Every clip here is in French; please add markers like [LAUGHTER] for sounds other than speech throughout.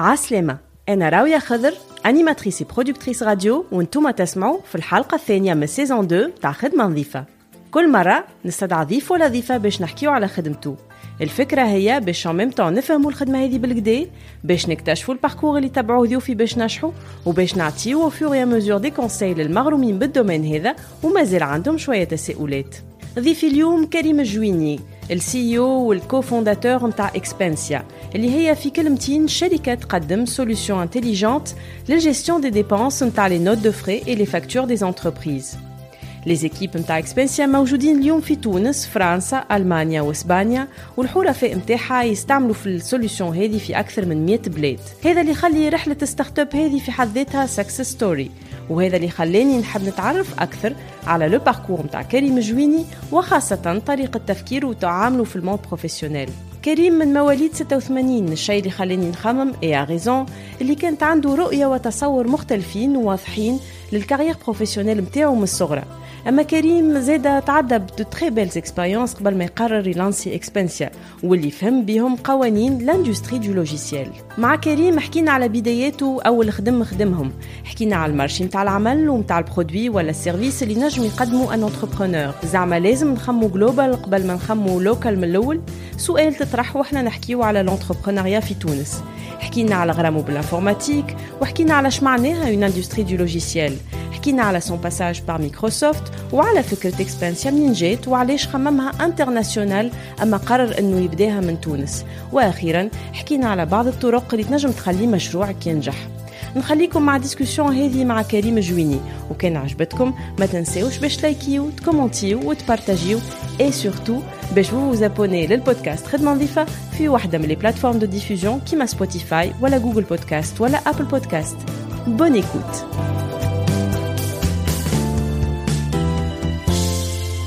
عسلامة. أنا راوية خضر أنيماتريس برودكتريس راديو وأنتم تسمعوا في الحلقة الثانية من سيزون 2 تاع خدمة نظيفة. كل مرة نستدعى ضيف ولا ضيفة باش نحكيو على خدمته الفكرة هي باش en même temps نفهموا الخدمة هذه بالكدا باش نكتشفوا الباركور اللي تبعوه ضيوفي باش نجحوا وباش نعطيو et à mesure des conseils للمغرومين بالدومين هذا ومازال عندهم شوية تساؤلات. ضيفي اليوم كريم الجويني. السي او والكوفونداتور نتاع اكسبنسيا اللي هي في كلمتين شركة تقدم سوليوشن انتليجنت للجيستيون دي ديبونس نتاع لي نوت دو فري اي لي فاكتور دي انتربريز لي زيكيب نتاع اكسبنسيا موجودين اليوم في تونس فرنسا المانيا واسبانيا والحرفاء نتاعها يستعملوا في السوليوشن هذه في أكثر من 100 بلاد هذا اللي يخلي رحله ستارت اب هذه في حد ذاتها سكسس ستوري وهذا اللي خلاني نحب نتعرف أكثر على لو باركور نتاع كريم جويني وخاصه طريقه تفكيره وتعامله في الموند بروفيسيونيل كريم من مواليد 86 الشيء اللي خلاني نخمم اي غيزون اللي كانت عنده رؤيه وتصور مختلفين وواضحين للكارير بروفيسيونيل نتاعو من الصغرى أما كريم زاد تعدى دو تري بيلز اكسبيريونس قبل ما يقرر يلانسي اكسبنسيا واللي فهم بهم قوانين لاندستري دو لوجيسيال مع كريم حكينا على بداياته أول خدم خدمهم. حكينا على المارشي نتاع العمل ونتاع البرودوي ولا السيرفيس اللي نجم يقدموا ان انتربرونور زعما لازم نخمو جلوبال قبل ما نخمو لوكال من الأول. سؤال تطرح وإحنا نحكيو على لونتربرونوريا في تونس. حكينا على غرامو بالانفورماتيك وحكينا على شمعناها اون اندستري دو لوجيسيال حكينا على سون باساج بار مايكروسوفت وعلى فكرة اكسبانسيا منين جات وعلاش خممها انترناسيونال أما قرر أنه يبداها من تونس. وأخيرا حكينا على بعض الطرق اللي تنجم تخلي مشروعك ينجح. نخليكم مع ديسكسيون هذه مع كريم جويني وكان عجبتكم ما تنساوش باش تلايكيو تكومونتيو وتبارتاجيو اي سورتو باش vous vous abonnez للبودكاست خدمة نظيفة في واحدة من لي بلاتفورم دو ديفوزيون كيما سبوتيفاي ولا جوجل بودكاست ولا ابل بودكاست بون ايكوت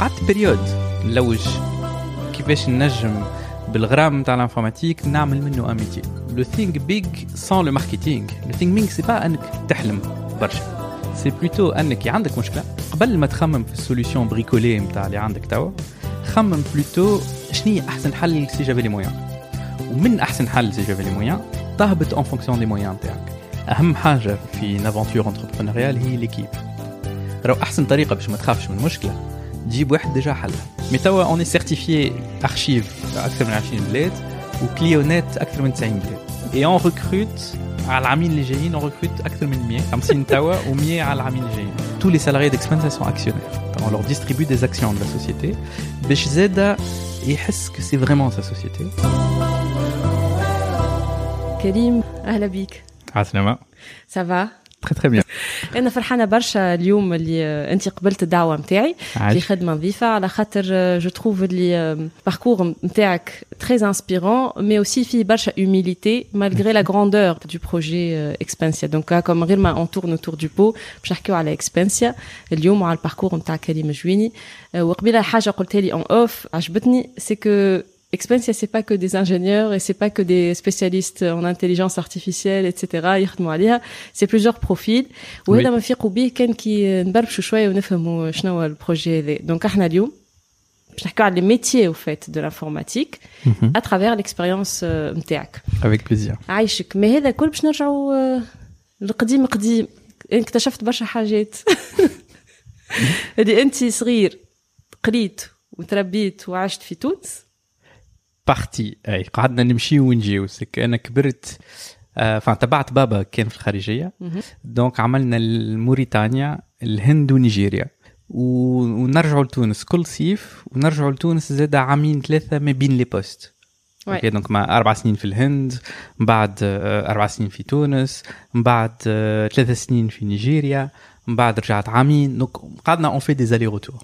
قعدت بريود نلوج كيفاش نجم بالغرام نتاع الانفورماتيك نعمل منه ان ميتي لو ثينك بيج سون لو ماركتينغ لو ثينك بيج سي با أنك تحلم برشا. سي بلوتو أنك عندك مشكلة قبل ما تخمم في السوليسيون بريكولي نتاع اللي عندك توا خمم بلوتو شنو أحسن حل سي جافي لي مويان. ومن أحسن حل سي جافي لي مويان تهبط اون فونكسيون دي مويان نتاعك. أهم حاجة في نافونتور انتربرونيريال هي ليكيب راهو أحسن طريقة باش ما تخافش من مشكلة تجيب واحد ديجا حلها. مي توا اوني سيرتيفيي ارشيف اكثر من 20 بلاد وكليونات اكثر من 90 بلاد اي اون ريكروت على العامين اللي جايين اون ريكروت اكثر من 100 50 توا و100 على العامين اللي جايين tous les salariés d'Expensa sont actionnaires on leur distribue des actions de la société باش زادا يحس que c'est vraiment sa société كريم اهلا بيك عسلامة سافا تري تري بيان انا فرحانه برشا اليوم اللي انت قبلت الدعوه نتاعي في خدمه نظيفه على خاطر جو تروف اللي باركور نتاعك تري انسبيرون مي اوسي فيه برشا humilité malgré la grandeur du projet Expansia donc comme غير ما on tourne autour du pot باش نحكيو على Expansia اليوم وعلى الباركور نتاع كريم جويني وقبيله حاجه قلتها لي اون اوف عجبتني سي كو Expensia, c'est pas que des ingénieurs et c'est pas que des spécialistes en intelligence artificielle, etc. يخدموا عليها c'est plusieurs profils وهذا ما نفيقوا به كان كي نبربشوا شويه ونفهموا شنو هو البروجي هذا دونك احنا اليوم باش نحكيو على les métiers au fait de l'informatique à travers l'expérience نتاعك avec plaisir عايشك ما هذا كل باش نرجعوا للقديم قديم اكتشفت برشا حاجات هذه انت صغير قريت وتربيت وعشت في تونس بارتي اي قعدنا نمشي ونجيو أنا كبرت فتبعت بابا كان في الخارجيه دونك عملنا موريتانيا الهند ونيجيريا ونرجعوا لتونس كل صيف ونرجعوا لتونس زاد عامين ثلاثة ما بين لي بوست أوكي دونك مع أربع سنين في الهند من بعد أربع سنين في تونس من بعد ثلاث سنين في نيجيريا من بعد رجعت عامين دونك قعدنا اون في دي زالي روتور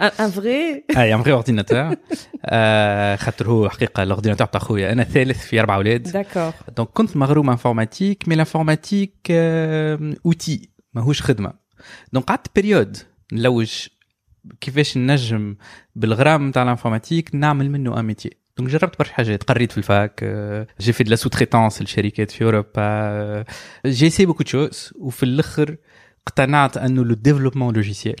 ان فغي اي ان فغي اورديناتور خاطر هو حقيقه الاورديناتور تاع خويا أنا ثالث في أربع أولاد داكور دونك كنت مغروم انفورماتيك مي لانفورماتيك اوتي ماهوش خدمة. دونك قعدت بريود نلوج كيفاش نجم بالغرام نتاع الانفورماتيك نعمل منه ان ميتي دونك جربت برشا حاجات. قريت في الفاك جي في دو لا سو تريتونس لشركات في أوروبا جي سي بوكو تشوز وفي الأخر اقتنعت أنه لو ديفلوبمون لوجيسيال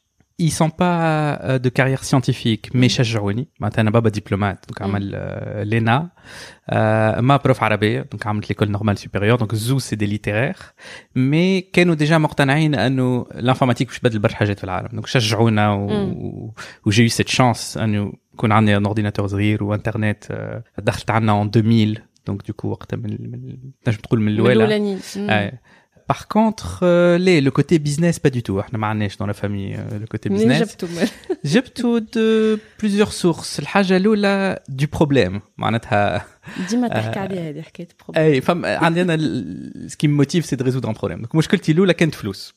ils sont pas euh, de carrière scientifique mais شجعوني معناتها انا بابا دبلومات دونك عمل لينا ما بروف عربيه دونك عملت ليكول نورمال سوبيريور دونك زو سي دي ليتيرير مي كانوا ديجا مقتنعين انه الانفورماتيك باش تبدل برشا حاجات في العالم دونك شجعونا و... وجي سيت شانس انه يكون عندي ان اورديناتور صغير وانترنت دخلت عندنا ان 2000 دونك دوكو وقتها من تنجم تقول من الاولى Par contre, euh, les, le côté business, pas du tout. On n'a dans la famille euh, le côté business. J'ai [LAUGHS] tout de plusieurs sources. الحاجة الأولى du problème. [LAUGHS] معناتها ديما تحكي عليها هذه حكاية problème. اي فم عندي انا ce qui me motive c'est de résoudre un problème. Donc مشكلتي الأولى كانت فلوس.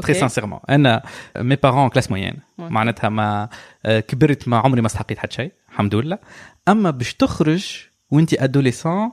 Très sincèrement. أنا mes parents en classe moyenne. معناتها ما كبرت ما عمري ما استحقيت حتى شيء. الحمد لله. أما باش تخرج وانت ادوليسون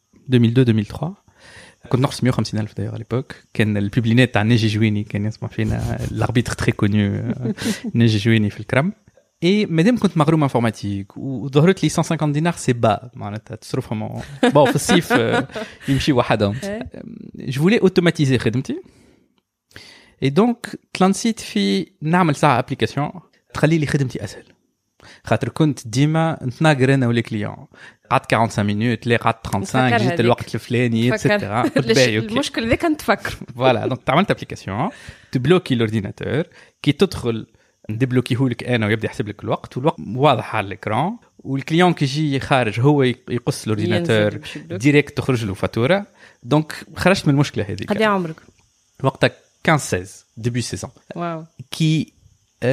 2002-2003 كنت نقص 150 الف دايوغ ليبوك كان البوبلينات تاع ناجي جويني كان يسمع فينا الاربيتر تري كونيو [LAUGHS] ناجي جويني في الكرم اي مادام كنت مغروم انفورماتيك وظهرت لي 150 دينار سي با معناتها تصرفهم بون في الصيف [LAUGHS] يمشي وحدهم جو فولي اوتوماتيزي خدمتي اي دونك تلانسيت في نعمل ساعه ابليكاسيون تخلي لي خدمتي اسهل خاطر كنت ديما نتناقر أنا ولي كليون قعدت 45 مينوت لا قعدت 35 جيت الوقت الفلاني [LAUGHS] اتسيتيرا المشكل ذاك نتفكر فوالا دونك عملت ابليكاسيون تبلوكي الاورديناتور كي تدخل ندبلوكيه لك أنا ويبدأ يحسب لك الوقت والوقت واضح على الاكران والكليون كي يجي خارج هو يقص الاورديناتور ديريكت تخرج له فاتورة. دونك خرجت من المشكلة هذيك. قد عمرك؟ وقتها 15 16 ديبي سيزون واو. كي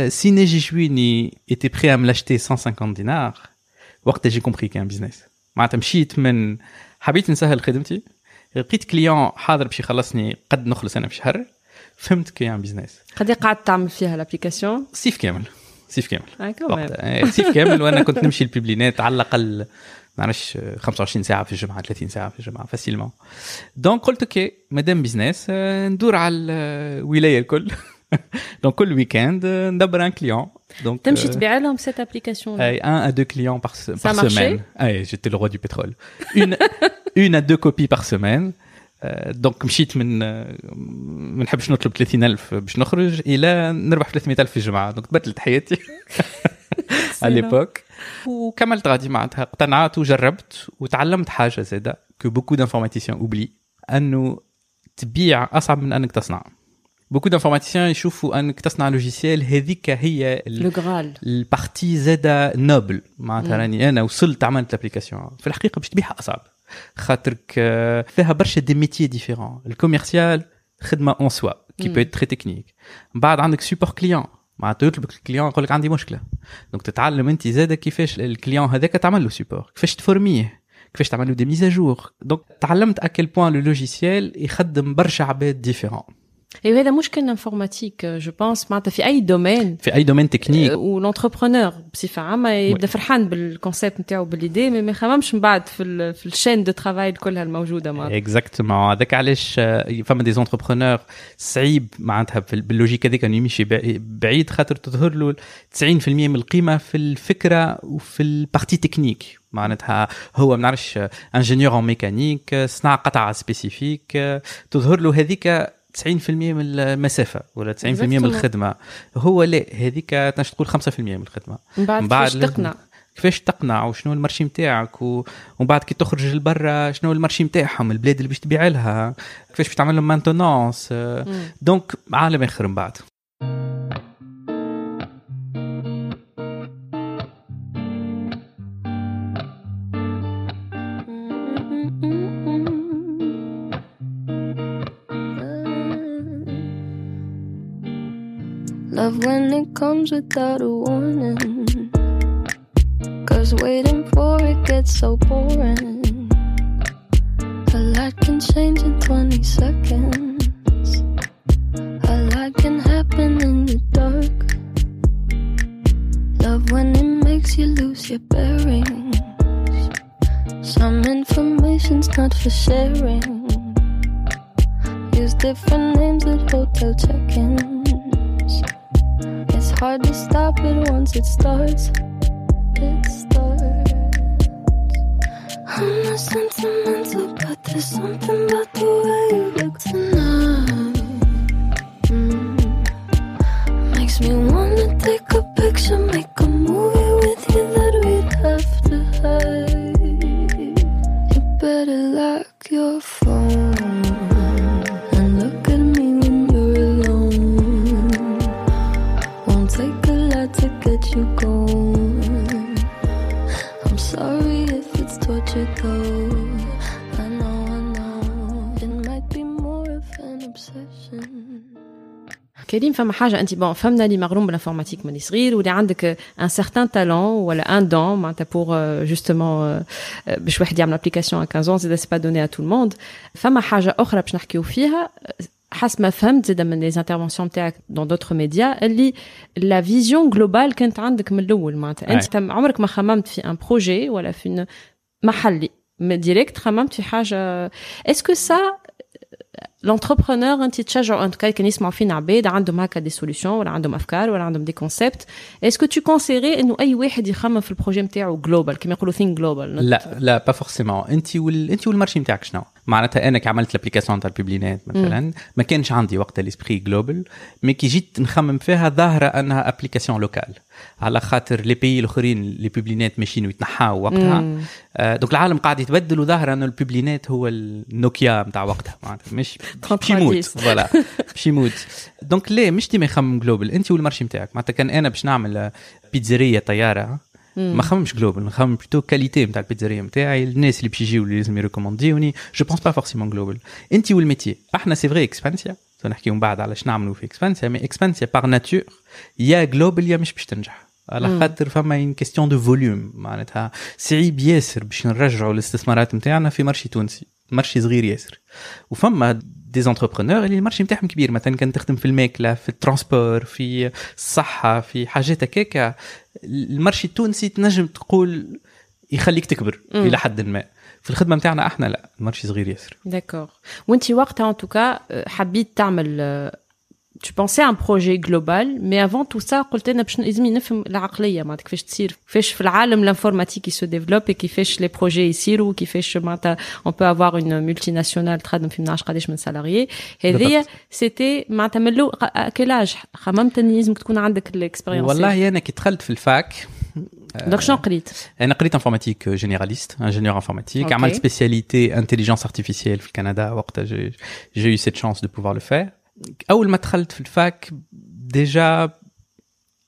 si Neji Chouini était prêt à me l'acheter 150 dinars, وقتها j'ai compris qu'il y a un business. معناتها مشيت من حبيت نسهل خدمتي لقيت كليون حاضر باش يخلصني قد نخلص أنا في شهر فهمت كي ان بزنس قد قعدت تعمل فيها الابليكاسيون؟ صيف كامل صيف كامل. آه صيف كامل وأنا كنت نمشي البيبلينات على الأقل ما نعرفش 25 ساعة في الجمعة 30 ساعة في الجمعة فاسيلمون دونك قلت أوكي مادام بزنس ندور على الولاية الكل. [LAUGHS] دونك كل ويكاند ندبر ان كليون Donc, تمشي تبيع لهم cette application là. un à deux clients par, par Ça semaine. Ah, j'étais le roi du pétrole. Une, [LAUGHS] une à deux copies par semaine. دونك مشيت من ما نحبش نطلب 30000 باش نخرج الى نربح 300000 في الجمعه دونك تبدلت حياتي على ليبوك وكملت غادي معناتها اقتنعت وجربت وتعلمت حاجه زاده كو بوكو دانفورماتيسيان اوبلي انه تبيع اصعب من انك تصنع بوكو دانفورماتيسيان يشوفوا انك تصنع لوجيسيال هذيك هي البارتي زاده نوبل معناتها راني أنا وصلت عملت الابليكاسيون في الحقيقة باش تبيعها اصعب خاطرك فيها برشا دي ميتي ديفيرون الكوميرسيال خدمه اون سوا كي بو تري تكنيك بعد عندك سوبر كليون معناتها يطلبك الكليون يقول لك عندي مشكله دونك تتعلم انت زاده كيفاش الكليون هذاك تعمل له سوبر كيفاش تفورميه كيفاش تعمل له دي ميزاجور دونك تعلمت اكل بوان لو لوجيسيال يخدم برشا عباد ديفيرون ايوا هذا مشكل انفورماتيك جو بونس معناتها في اي دومين في اي دومين تكنيك والانتربرونور بصفه عامه يبدا فرحان بالكونسيبت نتاعو باليدي ما يخممش من بعد في في الشين دو ترافاي كلها الموجوده معناتها اكزاكتومون هذاك علاش فما دي زونتربرونور صعيب معناتها باللوجيك هذيك انه يمشي بعيد خاطر تظهر له 90% من القيمه في الفكرة وفي البارتي تكنيك معناتها هو ما نعرفش انجينيور اون ميكانيك صنع قطعه سبيسيفيك تظهر له هذيك 90% من المسافة ولا 90% من الخدمة. هو لا هذيك تنجم تقول 5% من الخدمة. من بعد, بعد كيفاش تقنع؟ كيفاش تقنع؟ وشنو المارشي نتاعك. ومن بعد كي تخرج لبرا شنو المارشي نتاعهم البلاد اللي باش تبيع لها. كيفاش باش تعمل لهم مانتونونس دونك عالم آخر من بعد. Love when it comes without a warning. Cause waiting for it gets so boring. A lot can change in 20 seconds. A lot can happen in the dark. Love when it makes you lose your bearings. Some information's not for sharing. Use different names at hotel check-ins. It's hard to stop it once it starts. It starts. I'm not sentimental, but there's something about the way كريم فما حاجة أنت بون فهمنا اللي مغروم بالانفورماتيك من صغير واللي عندك ان سارتان تالون ولا ان دون معناتها بور جوستومون باش واحد يعمل ابليكاسيون à 15 ans زاد سي با دوني à tout le monde فما حاجة أخرى باش نحكيو فيها حسب ما فهمت زاد من لي انترفونسيون نتاعك دون دوتر ميديا اللي لا فيزيون جلوبال كانت عندك من الاول معناتها انت تم عمرك ما خممت في ان بروجي ولا في une محلي ديريكت خممت في حاجه اسكو سا لونتربرونور انت تشجعوا ان كان يسمعوا فينا عباد عندهم هكا دي سوليوشن ولا عندهم افكار ولا عندهم دي كونسيبت اسكو تو كونسيري انه اي واحد يخمم في البروجي نتاعو جلوبال كما يقولوا ثينك جلوبال لا لا با فورسيمون انت وال... انت والمارشي نتاعك شنو معناتها أنا كي عملت الابليكاسيون تاع البيبلينات مثلا ما كانش عندي وقت الاسبري جلوبال مي كي جيت نخمم فيها ظاهرة أنها ابليكاسيون لوكال على خاطر لي بيي الأخرين لي بيبلينات ماشيين ويتنحاو وقتها. آه دونك العالم قاعد يتبدل وظاهرة أنه البيبلينات هو النوكيا نتاع وقتها. معناتها مش باش يموت. [LAUGHS] فوالا. [LAUGHS] باش يموت. دونك ليه؟ مش ديما يخمم جلوبال أنت والمارشي نتاعك معناتها كان أنا باش نعمل بيتزاريه طيارة ما خممش جلوبال نخمم بلوتو كاليتي نتاع البيتزاريه نتاعي الناس اللي باش يجيو اللي لازم يريكومونديوني جو بونس با فورسيمون جلوبال انت والميتي إحنا سي فري اكسبانسيا نحكيو من بعد على شنو نعملوا في اكسبانسيا مي اكسبانسيا باغ ناتور يا جلوبال يا مش باش تنجح على خاطر فما ان كيستيون دو فوليوم معناتها صعيب ياسر باش نرجعوا الاستثمارات نتاعنا في مارشي تونسي مارشي صغير ياسر وفما دي زونتربرونور اللي المارشي نتاعهم كبير. مثلا كان تخدم في الماكلة في الترانسبور في الصحة في حاجات هكاكا المارشي التونسي تنجم تقول يخليك تكبر مم. إلى حد ما. في الخدمة نتاعنا أحنا لا. المارشي صغير ياسر. داكور وانت وقتها ان توكا حبيت تعمل tu pensais à un projet global mais avant tout ça قلت انا باش لازم نفهم العقليه معناتها كيفاش تصير كيفاش في العالم الانفورماتيك يسو ديفلوب كيفاش لي بروجي يصيروا كيفاش معناتها on peut avoir une multinationale تخدم في منعش قداش من سالاريي هذه سيتي معناتها من لو كلاج خممت اني لازم تكون عندك الاكسبيرينس والله انا كي دخلت في الفاك دونك شنو قريت انا قريت انفورماتيك جينيراليست انجينيور انفورماتيك أوكي. عملت سبيسياليتي انتليجنس ارتيفيسيال في كندا وقتها جي جي يو سيت شانس دو بوفوار لو فير أول ما دخلت في الفاك ديجا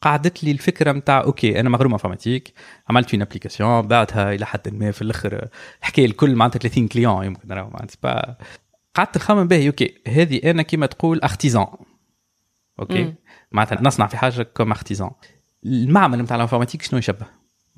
قعدت لي الفكرة نتاع أوكي أنا مغروم انفورماتيك عملت اون ابليكاسيون بعدها إلى حد ما في الأخر حكايه الكل معناتها 30 كليون يمكن راهو معناتها با قعدت نخمم به أوكي هذه أنا كيما تقول ارتيزان أوكي. معناتها نصنع في حاجة كوم ارتيزان المعمل نتاع الانفورماتيك شنو يشبه؟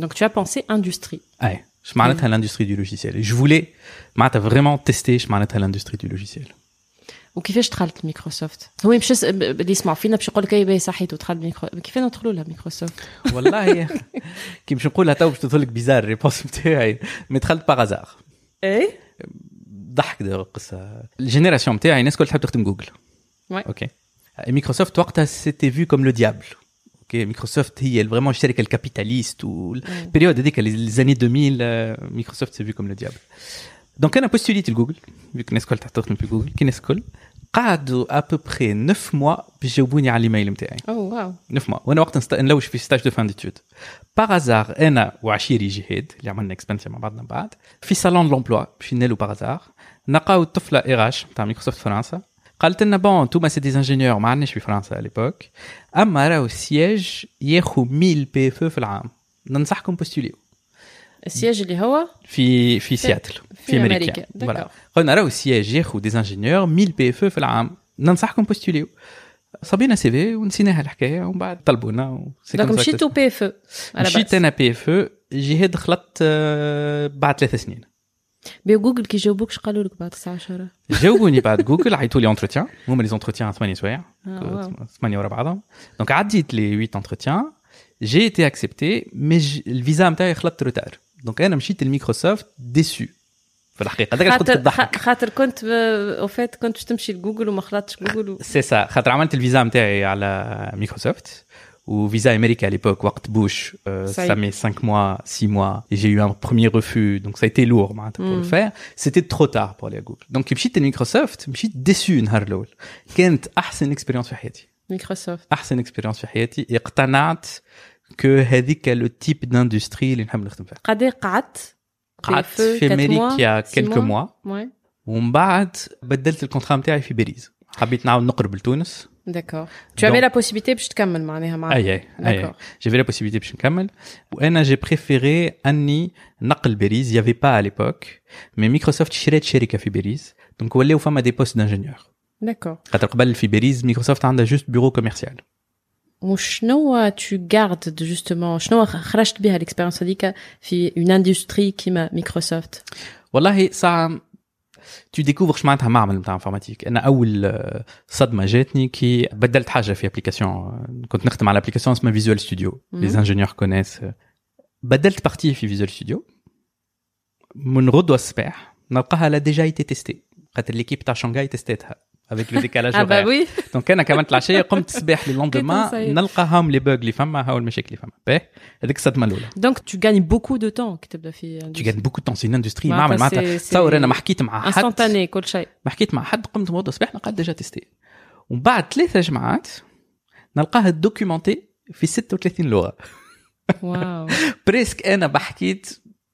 Donc tu as pensé industrie. اي اش معناتها لاندستري دو لوجيسيال جو فولي معناتها فريمون تيستي اش معناتها لاندستري دو لوجيسيال وكيفاش دخلت مايكروسوفت هو مش يس- ب- اللي يسمعوا فينا باش يقول لك اي باهي صحيت ودخلت ميكرو كيفاش ندخلوا لها مايكروسوفت والله [LAUGHS] كي باش نقولها تو باش تظل لك بيزار الريبونس نتاعي مي دخلت باغازار اي ضحك داير القصه الجينيراسيون نتاعي الناس كل تحب تخدم جوجل Ouais. اوكي مايكروسوفت وقتها سيتي فيو كوم لو ديابل اوكي مايكروسوفت هي فريمون الشركه الكابيتاليست والبيريود هذيك لي زاني 2000 آه، مايكروسوفت سي فيو كوم لو ديابل دونك انا بوستوليت لجوجل فيك الناس الكل تحب تخدم في جوجل كي الناس الكل قعدوا ابوبخي 9 موا باش يجاوبوني على الايميل نتاعي اوه واو 9 موا وانا وقت نست... نلوش في ستاج دو فان ديتود باغازار انا وعشيري جهاد اللي عملنا اكسبانسيون مع بعضنا من بعد في صالون لومبلوا مشينا له باغازار نلقاو الطفله ايراش نتاع مايكروسوفت فرنسا قالت لنا بون انتوما سي دي انجينيور ما عندناش في فرنسا ليبوك أما راهو السياج ياخو 1000 بي اف في العام. ننصحكم بوستوليو. السياج اللي هو في في سياتل في, أمريكا, أمريكا. فوالا. قلنا راهو السياج ياخو دي انجينيور 1000 بي اف في العام. ننصحكم بوستوليو. صبينا سي في ونسيناها الحكاية ومن بعد طلبونا دونك مشيتو بي اف مشيت أنا بي اف جهاد خلطت آه، بعد ثلاث سنين. بجوجل كي جاوبوكش قالوا لك بعد الساعه 10 جاوبوني بعد جوجل عيطوا لي اونتروتيان هما لي زونتروتيان ثمانية سوايع آه، واو. ثمانية ورا بعضهم دونك عديت لي 8 اونتروتيان جي ايتي اكسبتي مي ج- الفيزا نتاعي خلطت روتار دونك انا مشيت لميكروسوفت ديسو في الحقيقه هذاك كنت خاطر تضحك خ- خاطر كنت او فات كنت باش تمشي لجوجل وما خلطتش جوجل و... سي سا خاطر عملت الفيزا نتاعي على ميكروسوفت وفيزا امريكا à l'époque وقت بوش euh, Ça y ça est. met 5 mois 6 mois et j'ai eu un premier refus donc ça a été lourd معناتها pour le faire c'était trop tard pour aller à Google donc مشيت لميكروسوفت مشيت ديسو النهار الاول كانت احسن اكسبيريونس في حياتي مايكروسوفت احسن اكسبيريونس في حياتي اقتنعت كو هذيك لو تيب داندستري اللي نحب نخدم فيها قد قعدت قعدت PFE, في quatre امريكا mois, يا six كيلكو mois. موا وي ومن بعد بدلت الكونترا نتاعي في باريس حبيت نعاود نقرب لتونس داكور tu avais la possibilité باش تكمل معناها مع اي اي اي D'accord. جافي لا بوسيبيتي باش نكمل وانا جي بريفيري اني نقل باريس يافي با على ليبوك مي مايكروسوفت شرات شركه في باريس دونك ولاو فما دي بوست دانجينيور داكور خاطر قبل في باريس مايكروسوفت عندها جوست بيرو كوميرسيال وشنو tu gardes justement شنو خرجت بها الاكسبيرينس هذيك في اون اندستري كيما مايكروسوفت والله ساعة تو ديكوفر اش معناتها معمل نتاع انفورماتيك انا اول آه، صدمه جاتني كي بدلت حاجه في ابليكاسيون كنت نخدم على ابليكاسيون اسمها فيجوال ستوديو مم. لي انجينيور كونيس بدلت بارتي في فيجوال ستوديو من غدوه الصباح نلقاها لا ديجا ايتي تيستي خاطر ليكيب تاع شانغاي تستيتها افيك لو ديكالاج آه با وي دونك أنا كمان العشيه قمت الصباح كي تنسى. نلقاهم لي بوغ اللي فما هاو المشاكل اللي فما. باهي هذيك الصدمة الأولى. دونك tu gagnes beaucoup de temps كي تبدا في de temps c'est une industrie. معناتها معمل معناتها سي- سي تصور أنا ما حكيت مع حد. انستانتاني كل شيء. ما حكيت مع حد قمت موضوع الصباح نلقاه ديجا تيستي ومن بعد ثلاثة جماعات نلقاها دوكيومونتي في 36 لغة. واو. [LAUGHS] بريسك أنا بحكيت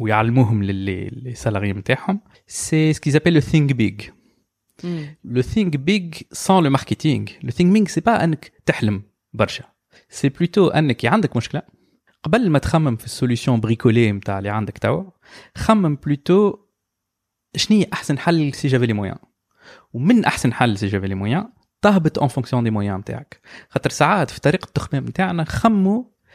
ويعلموهم للي لي نتاعهم سي سكي زابيل لو ثينك بيج مم. لو ثينك بيج سان لو ماركتينغ لو ثينك بيج سي با انك تحلم برشا. سي بلوتو انك عندك مشكلة. قبل ما تخمم في السوليسيون بريكولي نتاع اللي عندك توا خمم بلوتو شنو هي أحسن حل سي جافي لي مويان ومن أحسن حل سي جافي لي مويان تهبط اون فونكسيون دي مويان نتاعك خاطر ساعات في طريقة التخمام نتاعنا خموا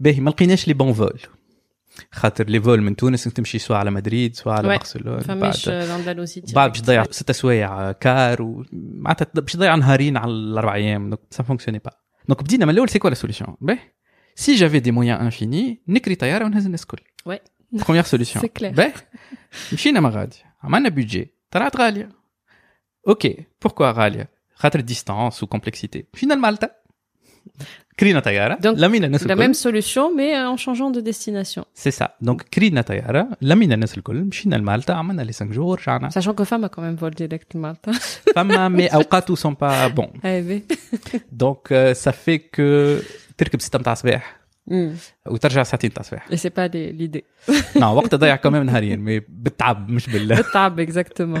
باهي ما لقيناش لي بون فول خاطر لي فول من تونس انك تمشي سواء على مدريد سواء على Ouais. برشلونه فماش بعد الاندلسي بعد باش تضيع ست سوايع كار ومعناتها باش تضيع نهارين على الاربع ايام دونك سا فونكسيوني با دونك بدينا من الاول سي كوا لا سوليسيون باهي سي جافي دي مويان انفيني نكري طياره ونهز الناس الكل Ouais. بروميير سوليسيون C'est clair. باهي مشينا ما غادي عملنا بيدجي طلعت غاليه اوكي بوركوا غاليه خاطر ديستانس وكومبلكسيتي مشينا لمالطا كرينا طياره Donc, لمينا الناس La الكل même solution, mais en changeant de destination. سي سا دونك كرينا طياره لمينا الناس الكل مشينا لمالطا عملنا لي 5 جور رجعنا Sachant que femme a quand même vol direct Malta. فما مي [LAUGHS] اوقات سون با بون Eh oui. [LAUGHS] دونك سا في كو تركب ستة متاع الصباح Hmm. وترجع ساعتين متاع الصباح Et c'est pas les- l'idée. نعم وقت ضيع كمان نهارين مي بالتعب مش بال Le tab, exactement.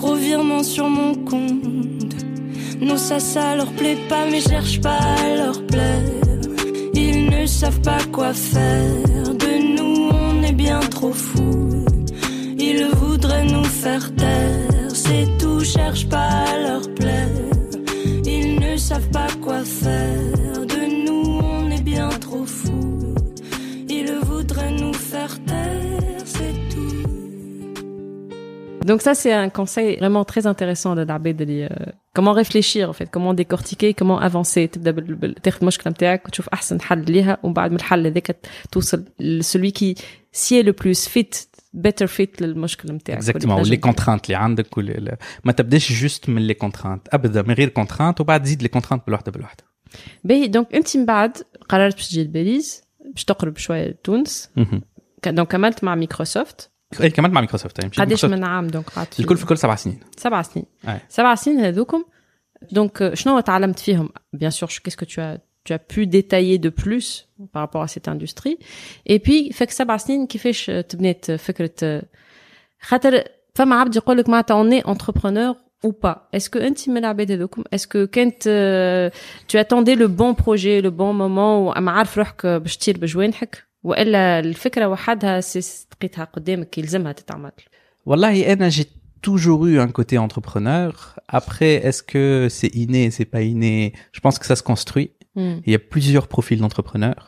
Gros virement sur mon compte. Non, ça, ça leur plaît pas, mais cherche pas à leur plaire. Ils ne savent pas quoi faire. De nous, on est bien trop fous. Ils voudraient nous faire taire. C'est tout, cherche pas à leur plaire. Ils ne savent pas quoi faire. De nous, on est bien trop fous. Ils voudraient nous faire taire. Donc ça, c'est un conseil vraiment très intéressant de l'Abed اللي euh, comment réfléchir en fait, comment décortiquer, comment avancer. تبدا بال- بال- تاخذ المشكلة نتاعك وتشوف أحسن حل ليها ومن بعد من الحل هذاك توصل ل- celui qui sied le plus fit better fit للمشكلة نتاعك. اكزاكتومون ولي كونترانت اللي عندك وال- ما تبداش جوست من لي كونترانت ابدا من غير كونترانت وبعد تزيد لي كونترانت بالوحده بالوحده باهي دونك انت من بعد قررت باش تجي لباريس باش تقرب شوية لتونس مهم. ك- دونك كملت مع مايكروسوفت اي كمان مع مايكروسوفت يعني مشيت قداش مايكروسوفت. من عام دونك قعدت فيه؟ الكل في الكل سبع سنين سبع سنين أي. سبع سنين هذوكم دونك شنو تعلمت فيهم bien sûr qu'est-ce que tu as tu as pu détailler de plus par rapport à cette industrie et puis فك سبع سنين كيفاش تبنيت فكرة خاطر فما عبد يقول لك معناتها on est entrepreneur ou pas est-ce que انت من العباد هذوكم est-ce que كانت euh, tu attendais le bon projet le bon moment وما عارف روحك باش تطير بجوانحك والا الفكره وحدها سي- لقيتها قدامك يلزمها تتعمل والله انا j'ai toujours eu un côté entrepreneur après est-ce que c'est inné c'est pas inné je pense que ça se construit مم. Il y a plusieurs profils d'entrepreneurs.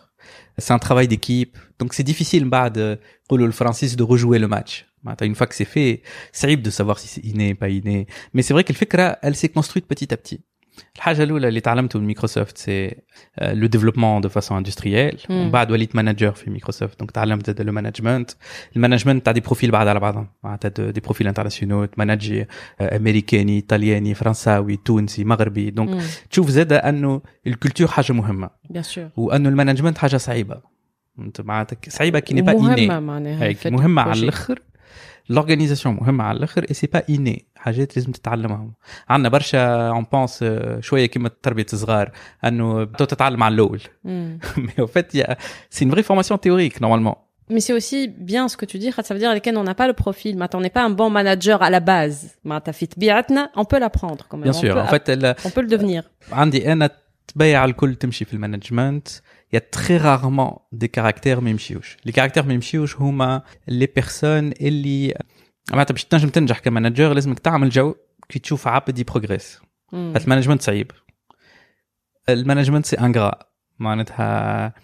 C'est un travail d'équipe. Donc c'est difficile bah, de, pour le Francis de rejouer le match. Bah, Une fois que c'est fait, c'est horrible de savoir si c'est inné, pas inné. Mais c'est vrai que le fait elle s'est construite petit à petit. الحاجة الأولى اللي تعلمته من مايكروسوفت سي لو ديفلوبمون دو فاسون اندستريال. ومن بعد وليت مانجر في مايكروسوفت دونك تعلمت لو مانجمنت المانجمنت تاع دي بروفيل بعد على بعضهم. معناتها دي بروفيل انترناسيونال تمانجي أمريكاني إيطالياني فرنساوي تونسي مغربي. دونك. تشوف زاد أنه الكولتور حاجة مهمة. Bien sûr. وأنه المانجمنت حاجة صعيبة. انت معناتها صعيبة كي ني با مهمة اني معناها مهمة على. الأخر. لورغانيزاسيون مهمه على الاخر اي سي با اني حاجات لازم تتعلمهم عندنا برشا اون بونس شويه كيما تربيه الصغار انه تو تتعلم على الاول مم. مي au fait il y a c'est une vraie formation théorique normalement Mais c'est aussi bien ce que tu dis, ça veut dire lesquels on n'a pas le profil, maintenant on n'est pas un bon manager à la base. معناتها في طبيعتنا, on peut l'apprendre quand même. bien on sûr peut, en fait elle, on peut le devenir. عندي انا تبيع الكل تمشي في المانجمنت Il y a très rarement des caractères ما يمشيوش les caractères ما يمشيوش هما les personnes اللي معناتها باش تنجم تنجح كمانجر لازمك تعمل جو كي تشوف عبد يبروغريس. المانجمنت صعيب المانجمنت سي انغرا معناتها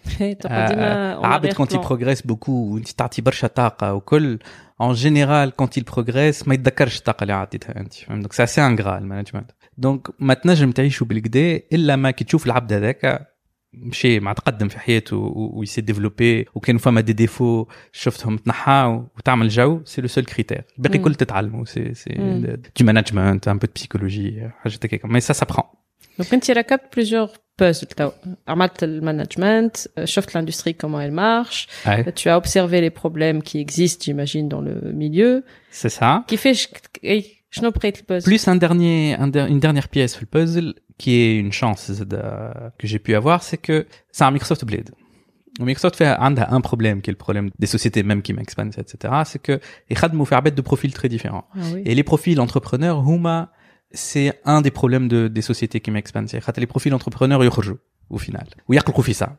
عبد كونت. يبروغريس بوكو وانت تعطي برشا طاقه وكل اون جينيرال كونت يبروغريس ما يتذكرش الطاقه اللي عطيتها انت فهمت دونك سي انغرا المانجمنت دونك ما تنجم تعيشوا بالكدا الا ما كي تشوف العبد هذاك مشي مع تقدم في حياته ويسي ديفلوبي وكانوا فما دي ديفو شفتهم تنحاو وتعمل جو سي لو سول كريتير الباقي مم. كل تتعلموا سي سي مم. دو مانجمنت ان بو دو بسيكولوجي حاجات هكاك مي سا سابخون Donc انت ركبت plusieurs puzzles تو عملت المانجمنت شفت l'industrie comment elle marche Ouais, tu as observé les problèmes qui existent j'imagine dans le milieu c'est ça. كيفاش Schnopreit puzzle. Plus un dernier, un une dernière pièce sur le puzzle qui est une chance que j'ai pu avoir, c'est que c'est un Microsoft Blade. Microsoft fait un, un problème qui est le problème des sociétés même qui m'expandent, etc. C'est que ils khadmou bête de profils très différents. Ah et les profils entrepreneurs, huma, c'est un des problèmes des sociétés qui m'expandent. Les profils entrepreneurs, yorjou, au final. Ou ça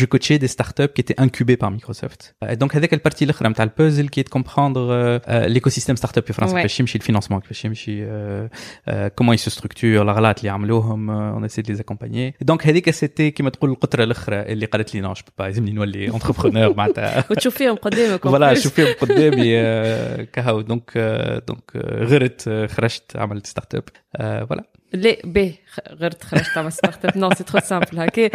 je coachais des startups qui étaient incubées par Microsoft. Et donc هذاك البارتي الاخرى نتاع البازل qui est de comprendre euh, euh, l'écosystème startup في فرنسا Ouais. كيفاش يمشي الفينانسمون كيفاش يمشي euh, euh, comment ils se structurent الغلط اللي عملوهم euh, on essaie de les accompagner. Donc هذيك سيتي كيما تقول القطره الاخرى اللي قالت لي نو جو با لازمني نولي انتربرونور معناتها وتشوفيهم قدامك فوالا en plus. شوفيهم قدامي آه، كهو دونك آه، دونك آه، غرت آه، خرجت عملت ستارت اب آه، فوالا لا خ- غير تخرجت ستارت اب نو سي ترو سامبل هكا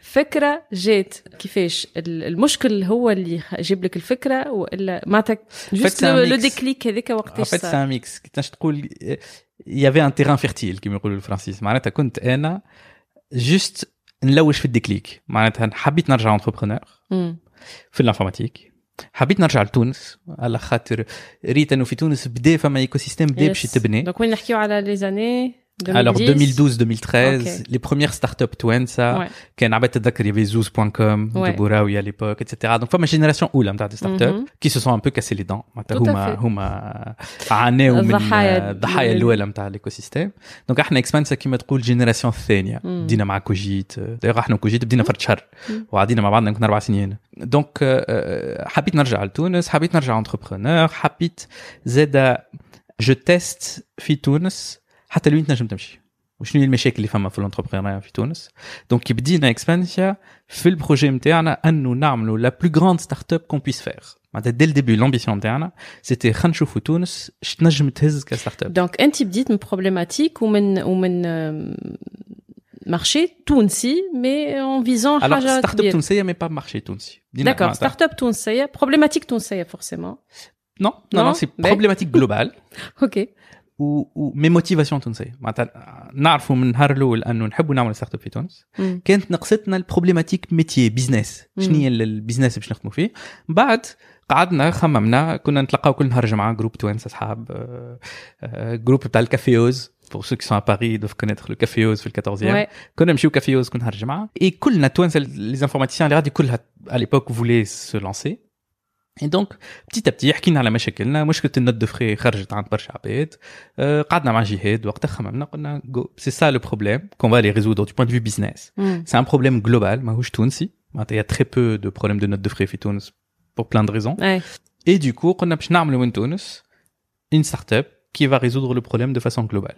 فكرة جات كيفاش ال- المشكل هو اللي جاب لك الفكرة وإلا معناتها جوست لو. ديكليك هذاك وقتاش صار un mix. كيفاش تقول avait un terrain fertile كما يقولوا الفرنسيس معناتها كنت أنا جست نلوش في الديكليك معناتها حبيت نرجع انتربرونور. في الانفورماتيك حبيت نرجع لتونس على خاطر ريت أنه في تونس بدا فما ايكو سيستيم بدا باش. يتبني دونك وين نحكيو على لي زاني Alors 2012-2013, Ok. les premières startups توانسة Ouais. كان عباد تتذكر يافي زوز.com Ouais. de بوراوي à l'époque etc. Donc فما جينيراسيون اولى نتاع دي ستارت اب Mhm. qui se sont un peu cassé les dents معناتها Tout à هما fait. هما عاناو من الضحايا الضحايا الأولى. الاولى نتاع الايكو سيستيم دونك احنا اكسبانسا كيما تقول جينيراسيون الثانيه Mhm. بدينا مع كوجيت دايوغ احنا وكوجيت بدينا فرد شهر Mhm. وعدينا مع بعضنا يمكن اربع سنين دونك آه، حبيت نرجع لتونس حبيت نرجع انتربرونور حبيت زاد جو تيست في تونس حتى لوين تنجم تمشي وشنو هي المشاكل اللي فما في الانتربرونيا في تونس دونك كي بدينا اكسبانسيا في البروجي نتاعنا انه نعملوا لا بلو غراند ستارت اب كون بويس فير معناتها دي الديبي لامبيسيون نتاعنا سيتي خلينا نشوفوا تونس اش تنجم تهز كستارت اب دونك انت بديت من بروبليماتيك ومن ومن مارشي تونسي مي اون فيزون الوغ حاجه ستارت اب كبيره تونسيه مي با مارشي تونسي بدينا داكور معناتها- ستارت اب تونسيه بروبليماتيك تونسيه فورسيمون Non, non, Non, non, c'est mais- problématique globale. [LAUGHS] اوكي و, و مي موتيفاسيون تونسيه معناتها نعرفوا من النهار الاول انه نحبوا نعمل ستارت اب في تونس مم. كانت نقصتنا البروبليماتيك ميتيي بيزنس مم. شنو هي ال- البيزنس باش نخدموا فيه بعد قعدنا خممنا كنا نتلقاو كل نهار جمعه جروب توانسه اصحاب آه، آه، جروب بتاع الكافيوز pour ceux qui sont à Paris doivent connaître le caféoz في ال 14e Ouais. كنا نمشيو كافيوز كل نهار جمعه et كلنا توانسه les informaticiens اللي غادي كلها à l'époque voulaient se lancer Et donc, petit à petit, حكينا على مشاكلنا مشكلة النوت دو فري خرجت عند برشا عباد آه، قعدنا مع جهاد وقتها خممنا قلنا سي سا لو بروبليم كون va les résoudre du point de vue business مم. c'est un problème global ماهوش تونسي معناتها il y a très peu de problèmes de notes de frais في تونس pour plein de raisons اي et du coup قلنا باش نعملوا من تونس une startup qui va résoudre le problème de façon globale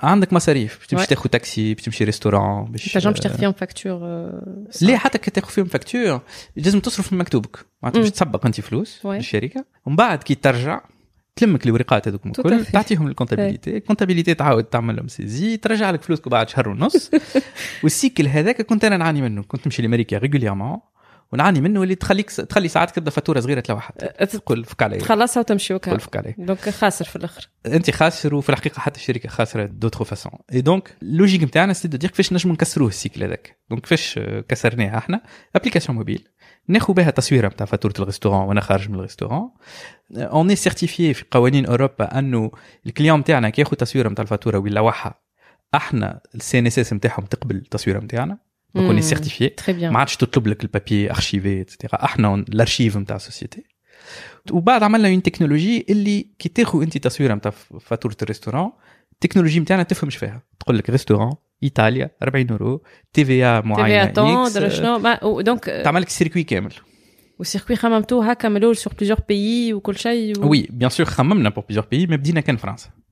عندك مصاريف. باش تمشي. تاخذ تاكسي باش تمشي ريستورون باش تنجم باش تاخذ فيهم فاكتور ليه حتى كي تاخذ فيهم فاكتور لازم تصرف من مكتوبك. معناتها باش مم. تسبق انت فلوس. للشركه ومن بعد كي ترجع تلمك الورقات هذوك الكل. تعطيهم الكونتابيليتي الكونتابيليتي تعاود تعمل لهم سيزي ترجع لك فلوسك بعد شهر ونص. [LAUGHS] والسيكل هذاك كنت أنا نعاني منه. كنت نمشي لأمريكا ريغوليرمون ونعاني منه اللي تخليك تخلي ساعات تبدا فاتورة صغيرة تلوحت تقول فك علي تخلصها وتمشي تقول وكا فك علي دونك خاسر في الآخر. أنت خاسر وفي الحقيقة حتى الشركة خاسرة دوتر فاسون اي دونك اللوجيك نتاعنا سي دو دير كيفاش نجموا نكسروه السيكل هذاك. دونك كيفاش كسرناه إحنا؟ ابليكاسيون موبيل ناخذ بها تصويرة نتاع فاتورة الريستورون وأنا خارج من الريستورون اون اي سيرتيفيي في قوانين أوروبا أنه الكليون نتاعنا كي ياخذ تصويرة نتاع الفاتورة ويلوحها إحنا السي ان اس اس نتاعهم تقبل التصويره نتاعنا دونك اوني Hmm. سيرتيفيي Très bien. ما عادش تطلب لك البابي ارشيفي اتسيتيرا احنا الارشيف نتاع السوسيتي وبعد عملنا اون تكنولوجي اللي كي تاخذ انت تصويره نتاع فاتوره الريستوران التكنولوجي نتاعنا تفهمش فيها تقول لك ريستوران ايطاليا 40 اورو تي في اي تي في معينه اتون إكس، درا شنو ما- و- دونك تعمل لك السيركوي كامل والسيركوي خممتوه هكا من الاول سور بليزيور بيي وكل شيء و... وي بيان سور خممنا بور بليزيور بيي ما بدينا كان فرنسا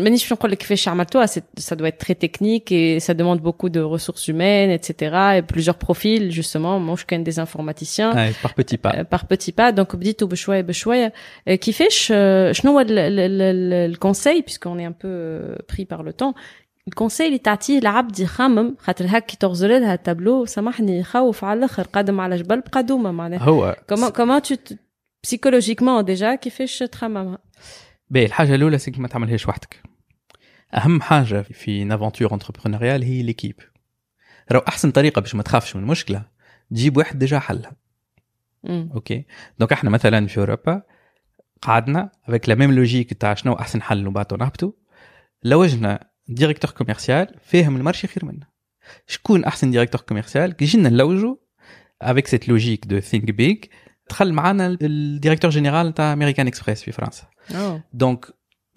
مانيش باش نقول لك كيفاش عملتوها سا دو ات تري تكنيك اي سا دوموند بوكو دو ريسورس هومين اتسيتيرا اي بليزيور بروفيل جوستومون مش كان دي انفورماتيسيان بار بوتي با بار بوتي با دونك بديتوا بشويه بشويه آه، كيفاش آه، شنو هو الكونساي بيسكون اي ان بو بري بار لو تون الكونساي اللي تعطيه العبد يخمم خاطر هكا كي تغزر لها التابلو سامحني يخوف على الاخر قدم على جبل بقدومه معناها هو كومون كومون تو بسيكولوجيكمون ديجا كيفاش تخممها باهي الحاجه الاولى سيك ما تعملهاش وحدك أهم حاجة في نافونتور انتربرونيال هي ليكيب راهو أحسن طريقة باش ما تخافش من مشكلة تجيب واحد ديجا حلها. أوكي؟ دونك إحنا مثلا في أوروبا قعدنا افيك لا ميم لوجيك تاع شنو أحسن حل وبعد نهبطوا لوجنا ديريكتور كوميرسيال فاهم المارشي خير منا. شكون أحسن ديريكتور كوميرسيال كي جينا نلوجوا افيك سيت لوجيك دو ثينك بيج دخل معنا الديريكتور جينيرال تاع امريكان اكسبريس في فرنسا. دونك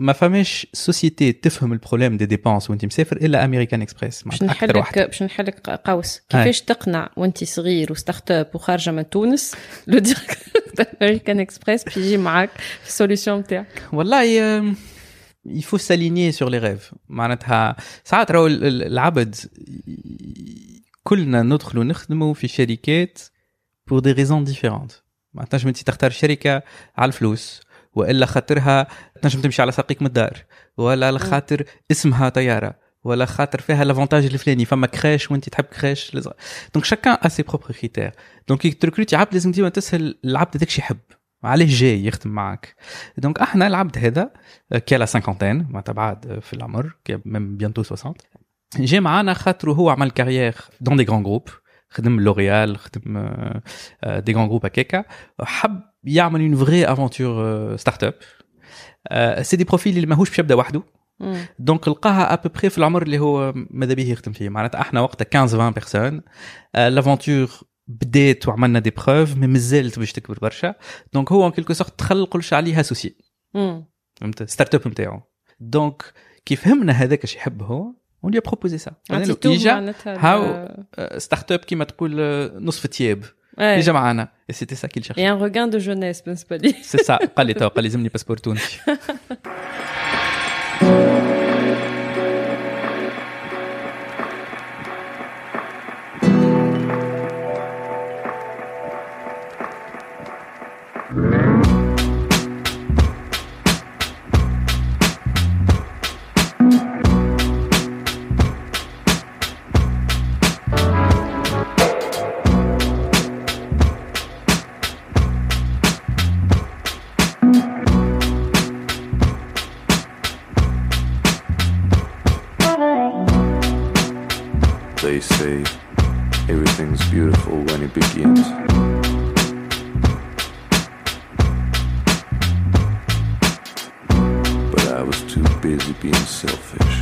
ما فماش سوسيتي تفهم البروبليم دي ديبونس وانت مسافر إلا أمريكان إكسبريس. باش نحلك باش نحلك قوس. كيفاش تقنع وانت صغير وستارت أب وخارجة من تونس لو ديريكتور امريكان اكسبريس باش يجي معاك في السوليسيون نتاعك والله euh, il faut s'aligner sur les rêves. معناتها ساعات راهو ال- ال- العبد ي- كلنا ندخلوا نخدموا في شركات pour des raisons différentes. ما تنجم انت تختار شركة على الفلوس. وإلا خاطرها تنجم تمشي على ساقيك من الدار ولا على خاطر اسمها طيارة ولا خاطر فيها لافونتاج الفلاني فما كراش وانت تحب كراش لز- دونك شاكان ا سي بروبر كريتير دونك كي تركروتي عبد لازم ديما تسال العبد هذاك يحب عليه جاي يخدم معك دونك إحنا العبد هذا كي لا سانكونتين معناتها بعد في العمر كي ميم بيانتو 60 جا معانا خاطر هو عمل كارير دون دي غران جروب خدم لوريال خدم دي غران جروب هكاكا حب يعمل اون فري افونتور ستارت اب سي دي بروفيل اللي ماهوش باش يبدأ وحده. دونك لقاها ابوبري في العمر اللي هو ماذا به يخدم فيه. معناتها إحنا وقتها 15 20 بيرسون لافونتور بدات وعملنا دي بروف مي مازالت باش تكبر برشا. دونك هو ان كيلكو سورت دخل قلش عليه اسوسي مم. فهمت؟ ستارت اب نتاعو دونك كي فهمنا هذاك اش يحب هو؟ اون لي بروبوزي سا عطيتوه اجا معناتها هاو ستارت اب كيما تقول آه، نصف ثياب اجا معانا سيتي سا كيل اي شيرشي ان روغان دو جونيس بالنسبه لي سي سا قال [LAUGHS] لي تو قال لي لازمني باسبور تونسي [LAUGHS] say everything's beautiful when it begins. But I was too busy being selfish.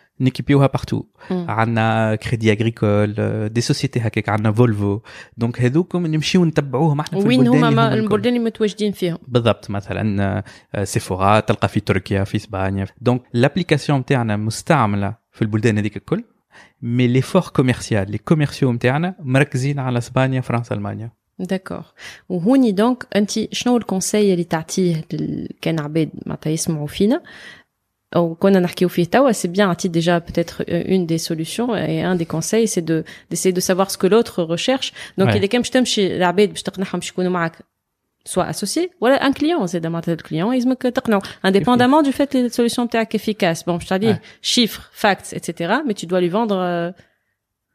نيكيبيوها بارتو مم. عندنا كريدي اغريكول دي سوسيتي هكاك عندنا فولفو دونك هذوكم نمشيو نتبعوهم إحنا في وين هما. البلدان اللي متواجدين فيهم. بالضبط مثلا آه، سيفورا تلقى في تركيا في إسبانيا. دونك لابليكاسيون نتاعنا مستعملة في البلدان هذيك الكل مي لي فور كوميرسيال لي كوميرسيو نتاعنا مركزين على إسبانيا فرنسا ألمانيا. داكور وهوني دونك انت شنو الكونساي اللي تعطيه كان عباد معناتها يسمعوا فينا؟ او كنا نحكيو فيه توا سي بيان عطيت déjà peut-être une des solutions et un des conseils c'est de d'essayer de savoir ce que l'autre recherche donc Ouais. اذا كان باش تمشي العباد باش تقنعهم باش يكونوا معك soit associé ولا ان كليون زاد معناتها الكليون يلزمك تقنعه indépendamment du fait que les solutions نتاعك efficaces bon je t'ai dit Ouais. chiffres facts etc mais tu dois lui vendre euh,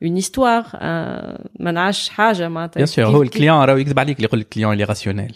une histoire un- ما نعرفش حاجه معناتها بيان سور كيف- هو كيف- الكليون راه يكذب عليك اللي يقول لك الكليون اللي راسيونيل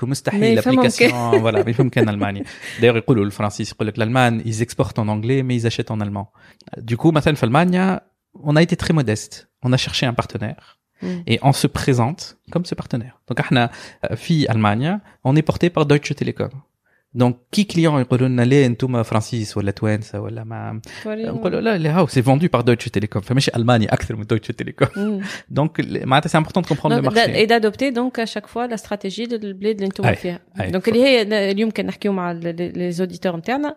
كو ما [LAUGHS] مستحيل يفهمهم لابليكاسيون فوالا ما يفهم كان الماني دايوغ يقولوا الفرنسيس يقول لك الالمان ils exportent en anglais mais ils achètent en allemand du coup مثلا في المانيا on a été très modeste on a cherché un partenaire مم. et on se présente comme ce partenaire donc احنا في المانيا on est porté par Deutsche Telekom donc كي كليون يقولوا لنا ليه انتم فرانسيس ولا توانسه ولا ما نقولوا لا لا هاو سي فوندو بار دويتش تيليكوم فماشي الماني اكثر من دويتش تيليكوم مم. دونك معناتها سي امبورتون كومبروندر لو Donc, d'a- مارشي et d'adopter donc à chaque fois la stratégie de البلاد اللي انتم أي. فيها أي. دونك اللي هي اليوم كان نحكيو مع لي زوديتور نتاعنا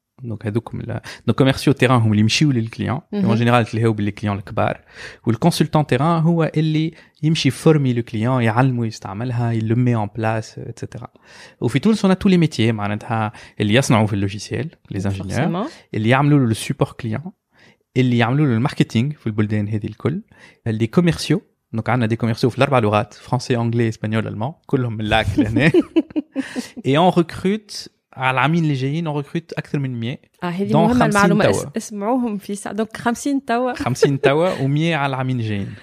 دونك هذوكم دونك كوميرسيو تيران هم اللي يمشيو للكليون Mhm. اون جينيرال تلهاو بالكليون الكبار والكونسلتون تيران هو اللي يمشي فورمي لو كليون يعلمه يستعملها يلو مي اون بلاس اتسيتيرا وفي تونس on a tous les métiers معناتها اللي يصنعوا في اللوجيسيال لي انجينيور Forcément. اللي يعملوا له السيبور كليون اللي يعملوا له الماركتينغ في البلدان هذه الكل اللي كوميرسيو دونك عندنا دي كوميرسيو في الاربع لغات فرنسي انجلي اسبانيول المون كلهم [LAUGHS] من لاك لهنا اي اون ريكروت على العامين اللي جايين اون ريكروت اكثر من 100 اه هذه دون مهمه 50 المعلومه توا. اس- اسمعوهم في ساعه دونك 50 توا 50 توا و100 على العامين الجايين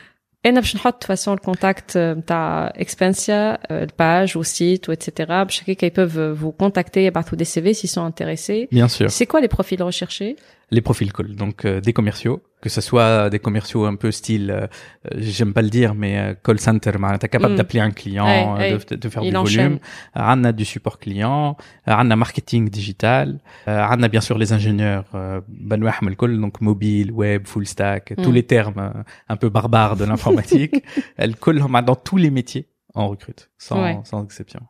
انا باش نحط فاسون الكونتاكت نتاع اكسبانسيا الباج والسيت واتسيتيرا باش هكاك ils peuvent vous contacter يبعثوا des CV s'ils sont intéressés bien sûr c'est quoi les profils recherchés les profils cool donc euh, des commerciaux que ce soit des commerciaux un peu style euh, euh, j'aime pas le dire mais euh, call center معناتها capable Mm. d'appeler un client Ouais, euh, ouais. de, de faire Il du enchaîne. volume عندنا du support client عندنا marketing digital euh, عندنا bien sûr les ingénieurs euh, بنواحهم الكل donc mobile web full stack tous Mm. les termes euh, un peu barbares de l'informatique [LAUGHS] كلهم dans tous les métiers on recrute sans Ouais. sans exception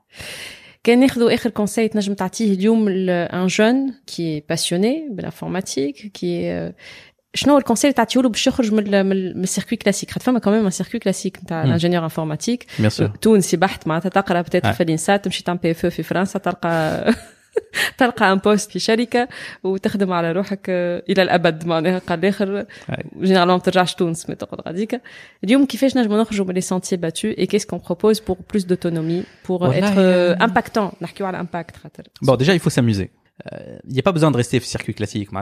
كان ناخذوا اخر كونساي تنجم تعطيه اليوم ل- un jeune qui est passionné بالinformatique qui est euh, شنو [LAUGHS] الكونسيل تعطيو له باش يخرج من ال- من ال- من السيركوي كلاسيك خاطر فما كمان سيركوي كلاسيك نتاع مم. الانجينيور انفورماتيك Bien sûr. تونسي بحت معناتها تقرا بتاتر آه. في الانسات تمشي تعمل بي اف في فرنسا تلقى تلقى ان بوست في شركه وتخدم على روحك آه، الى الابد معناها قال الاخر جينيرالمون ما ترجعش تونس مي تقعد غاديك اليوم كيفاش نجموا نخرجوا من لي سونتيي باتو اي كيس كون بروبوز بور بلوس دوتونومي بور والله اتر يا- امباكتون نحكيو على امباكت خاطر Bon, déjà, il faut s'amuser. Il n'y a pas besoin de rester في circuit classique.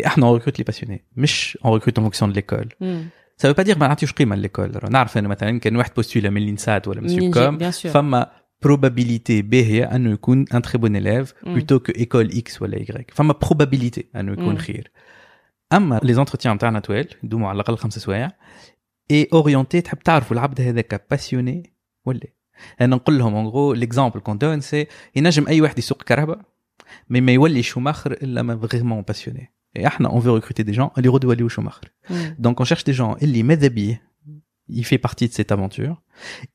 et احنا on recrute les passionnés مش on recrute en fonction de l'école مم. ça veut pas dire ما نعطيوش قيمه لليكول نعرف انه مثلا كان واحد بوستولا من الانسات ولا من منين سيبكوم جي- bien sûr. فما probabilité باهيه انه يكون ان تري بون élève مم. plutôt que école X ولا Y فما probabilité انه يكون مم. خير اما لي زونتروتيان تاعنا طوال يدوموا على الاقل خمسة سوايع اي اورينتي تحب تعرفوا العبد هذاك باسيوني ولا انا نقول لهم اون غرو ليكزامبل كون دون سي ينجم اي واحد يسوق كهرباء مي ما يولي شوماخر الا ما فريمون باسيوني اي احنا اون فو ريكروتي دي جون اللي يردوا يوليو شوماخر مم. Donc on cherche des gens اللي ماذا بيه il fait partie de cette aventure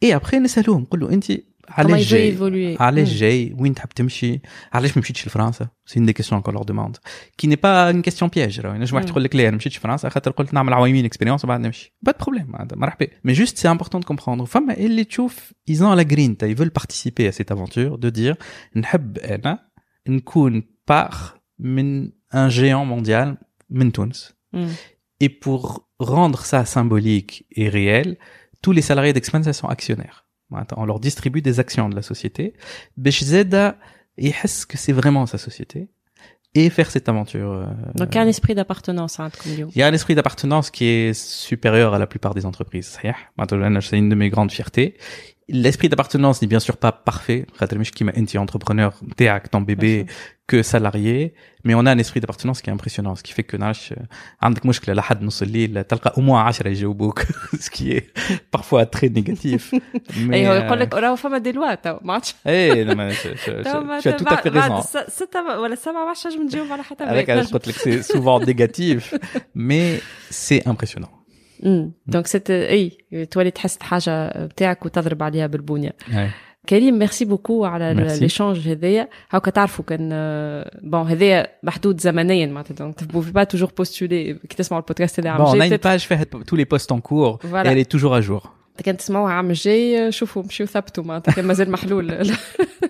et après نسالوهم نقول له انت Comment il علاش veut جاي évoluer علاش مم. جاي وين تحب تمشي علاش ما مشيتش لفرنسا سي une des questions qu'on leur demande qui n'est pas une question piège راه ينجم واحد مم. يقول لك لا انا مشيتش لفرنسا خاطر قلت نعمل عوامين اكسبيريونس وبعد نمشي با de problème هذا مرحبا mais juste c'est important de comprendre فما اللي تشوف ils ont la grinta ils veulent participer à cette aventure de dire نحب انا نكون part من un géant mondial من تونس مم. et pour rendre ça symbolique et réel, tous les salariés d'Expense sont actionnaires. معناتها, On leur distribue des actions de la société. باش زادا يحس que c'est vraiment sa société et faire cette aventure. euh, Donc il y a un esprit d'appartenance عندكم اليوم il y a un esprit d'appartenance qui est supérieur à la plupart des entreprises. صحيح. معناتها أنا C'est une de mes grandes fiertés. L'esprit d'appartenance n'est bien sûr pas parfait. خاطر مش كيما انت entrepreneur نتاعك ton bébé que salarié mais on a un esprit d'appartenance qui est impressionnant ce qui fait que نعرفش عندك مشكله لحد نص الليل تلقى au [LAUGHS] moins 10 يجاوبوك ce qui est parfois très négatif [LAUGHS] mais ايوه euh, يقول لك راهو فما دي لوا تو ما عادش ايه non, mais je- je- تو ما- je- tu as tout à fait بعد raison س- ستة ولا سبعة ما عادش نجم تجاوب على حتى avec واحد. علاش قلت لك c'est souvent [LAUGHS] négatif mais c'est impressionnant امم دونك ست اي تولي تحس حاجة بتاعك وتضرب عليها بالبنيه. كريم ميرسي بوكو على. ليشانج هذايا. هاكا تعرفوا كان بون هذايا محدود زمنيا معناتها. دونك pouvez pas toujours postuler كي تسمعوا البودكاست اللي عام a الجاي une page فيها postes en cours Voilà. et elle est toujours à jour. كان تسمعوها عام الجاي شوفوا مشيو ثبتوا معناتها. كان مازال محلول. [LAUGHS]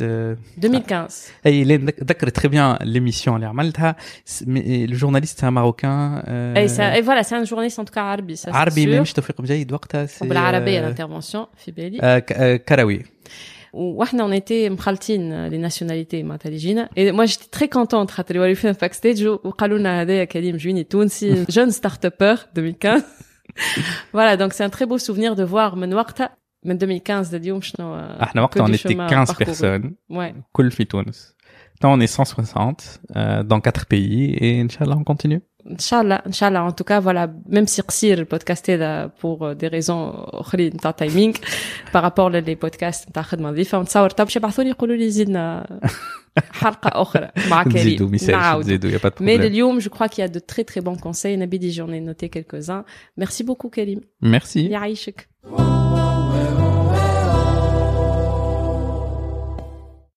هل 2015. اي لين ذكر très bien l'émission اللي عملتها س- م- le journaliste c'est un marocain euh, Et, ça, et voilà, c'est un journaliste en tout cas arabe, ça c'est عربي sûr. mais مش توفيق جيد وقتها c'est وبالعربية euh, l'intervention في بالي. آه، ك- آه، كروي واحنا on était مخلطين les nationalités معناتها اللي جينا. Et moi j'étais très contente خاطر يوليو فينا backstage وقالوا لنا هذايا كريم جويني تونسي jeune start-upper 2015. [LAUGHS] voilà, donc c'est un très beau souvenir de voir من وقتها من 2015 لليوم شنو احنا وقتها que on du était chemin 15 parcouru. personnes Ouais. كل في تونس Maintenant, on est 160 euh, dans quatre pays et Inch'Allah, on continue. Inch'Allah, Inch'Allah. En tout cas, voilà, même si قصير البودكاست هذا pour euh, des raisons اخرين نتاع تايمينغ [LAUGHS] par rapport للي بودكاست نتاع خدمه نظيفه ونتصور طب يبعثوا لي يقولوا لي زيدنا حلقه اخرى مع نزيدوا كريم ميساج نعاودوا نزيدوا y a pas de Mais problème. اليوم, je crois qu'il y a de très très bons conseils. Nabidi, j'en ai noté quelques-uns. Merci beaucoup, Karim. Merci. يعيشك.